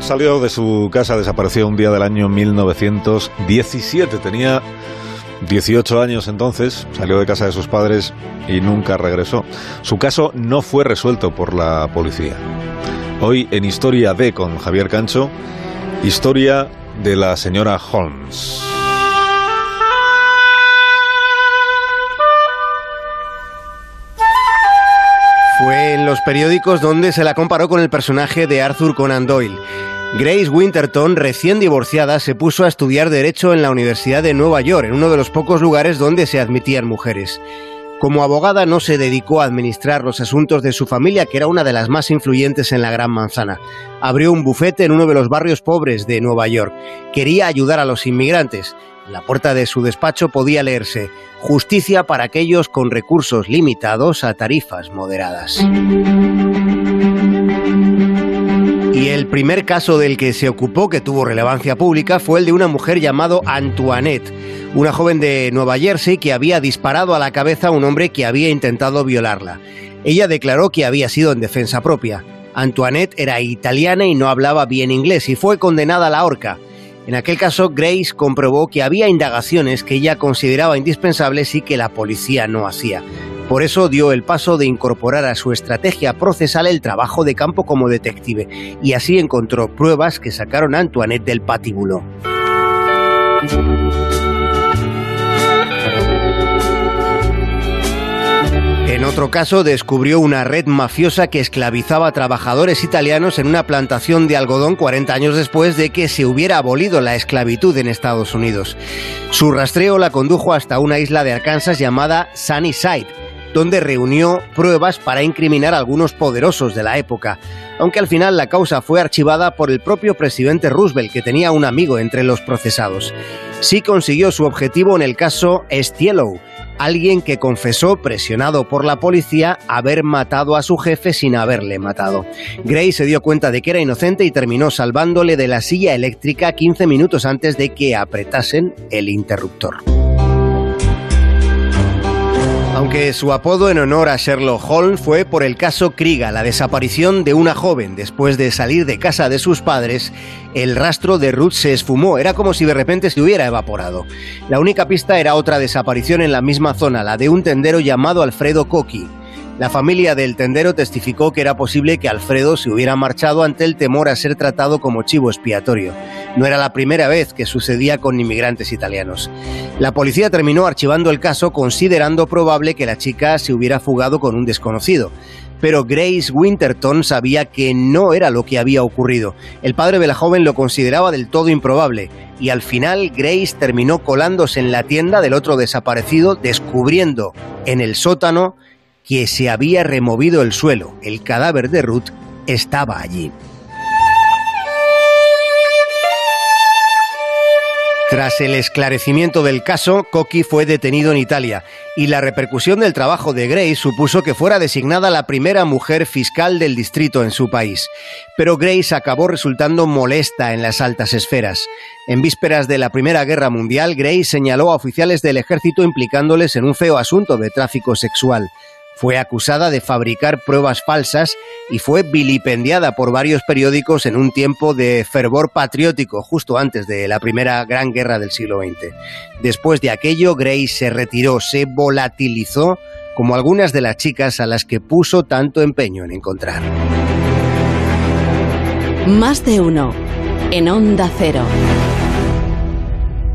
Salió de su casa, desapareció un día del año 1917. Tenía 18 años entonces, salió de casa de sus padres y nunca regresó. Su caso no fue resuelto por la policía. Hoy en Historia D con Javier Cancho, historia de la señora Holmes. Fue en los periódicos donde se la comparó con el personaje de Arthur Conan Doyle. Grace Winterton, recién divorciada, se puso a estudiar Derecho en la Universidad de Nueva York, en uno de los pocos lugares donde se admitían mujeres. Como abogada no se dedicó a administrar los asuntos de su familia, que era una de las más influyentes en la Gran Manzana. Abrió un bufete en uno de los barrios pobres de Nueva York. Quería ayudar a los inmigrantes. La puerta de su despacho podía leerse Justicia para aquellos con recursos limitados a tarifas moderadas. Y el primer caso del que se ocupó, que tuvo relevancia pública, fue el de una mujer llamada Antoinette, una joven de Nueva Jersey que había disparado a la cabeza a un hombre que había intentado violarla. Ella declaró que había sido en defensa propia. Antoinette era italiana y no hablaba bien inglés y fue condenada a la horca. En aquel caso, Grace comprobó que había indagaciones que ella consideraba indispensables y que la policía no hacía. Por eso dio el paso de incorporar a su estrategia procesal el trabajo de campo como detective, y así encontró pruebas que sacaron a Antoinette del patíbulo. En otro caso, descubrió una red mafiosa que esclavizaba a trabajadores italianos en una plantación de algodón 40 años después de que se hubiera abolido la esclavitud en Estados Unidos. Su rastreo la condujo hasta una isla de Arkansas llamada Sunnyside, donde reunió pruebas para incriminar a algunos poderosos de la época, aunque al final la causa fue archivada por el propio presidente Roosevelt, que tenía un amigo entre los procesados. Sí consiguió su objetivo en el caso Estielow, alguien que confesó, presionado por la policía, haber matado a su jefe sin haberle matado. Gray se dio cuenta de que era inocente y terminó salvándole de la silla eléctrica 15 minutos antes de que apretasen el interruptor. Aunque su apodo en honor a Sherlock Holmes fue por el caso Kriga, la desaparición de una joven después de salir de casa de sus padres, el rastro de Ruth se esfumó, era como si de repente se hubiera evaporado. La única pista era otra desaparición en la misma zona, la de un tendero llamado Alfredo Coqui. La familia del tendero testificó que era posible que Alfredo se hubiera marchado ante el temor a ser tratado como chivo expiatorio. No era la primera vez que sucedía con inmigrantes italianos. La policía terminó archivando el caso considerando probable que la chica se hubiera fugado con un desconocido. Pero Grace Winterton sabía que no era lo que había ocurrido. El padre de la joven lo consideraba del todo improbable y al final Grace terminó colándose en la tienda del otro desaparecido, descubriendo en el sótano que se había removido el suelo. El cadáver de Ruth estaba allí. Tras el esclarecimiento del caso, Coqui fue detenido en Italia y la repercusión del trabajo de Grace supuso que fuera designada la primera mujer fiscal del distrito en su país. Pero Grace acabó resultando molesta en las altas esferas. En vísperas de la Primera Guerra Mundial, Grace señaló a oficiales del ejército implicándoles en un feo asunto de tráfico sexual. Fue acusada de fabricar pruebas falsas y fue vilipendiada por varios periódicos en un tiempo de fervor patriótico justo antes de la primera gran guerra del siglo XX. Después de aquello, Grace se retiró, se volatilizó como algunas de las chicas a las que puso tanto empeño en encontrar. Más de uno en Onda Cero.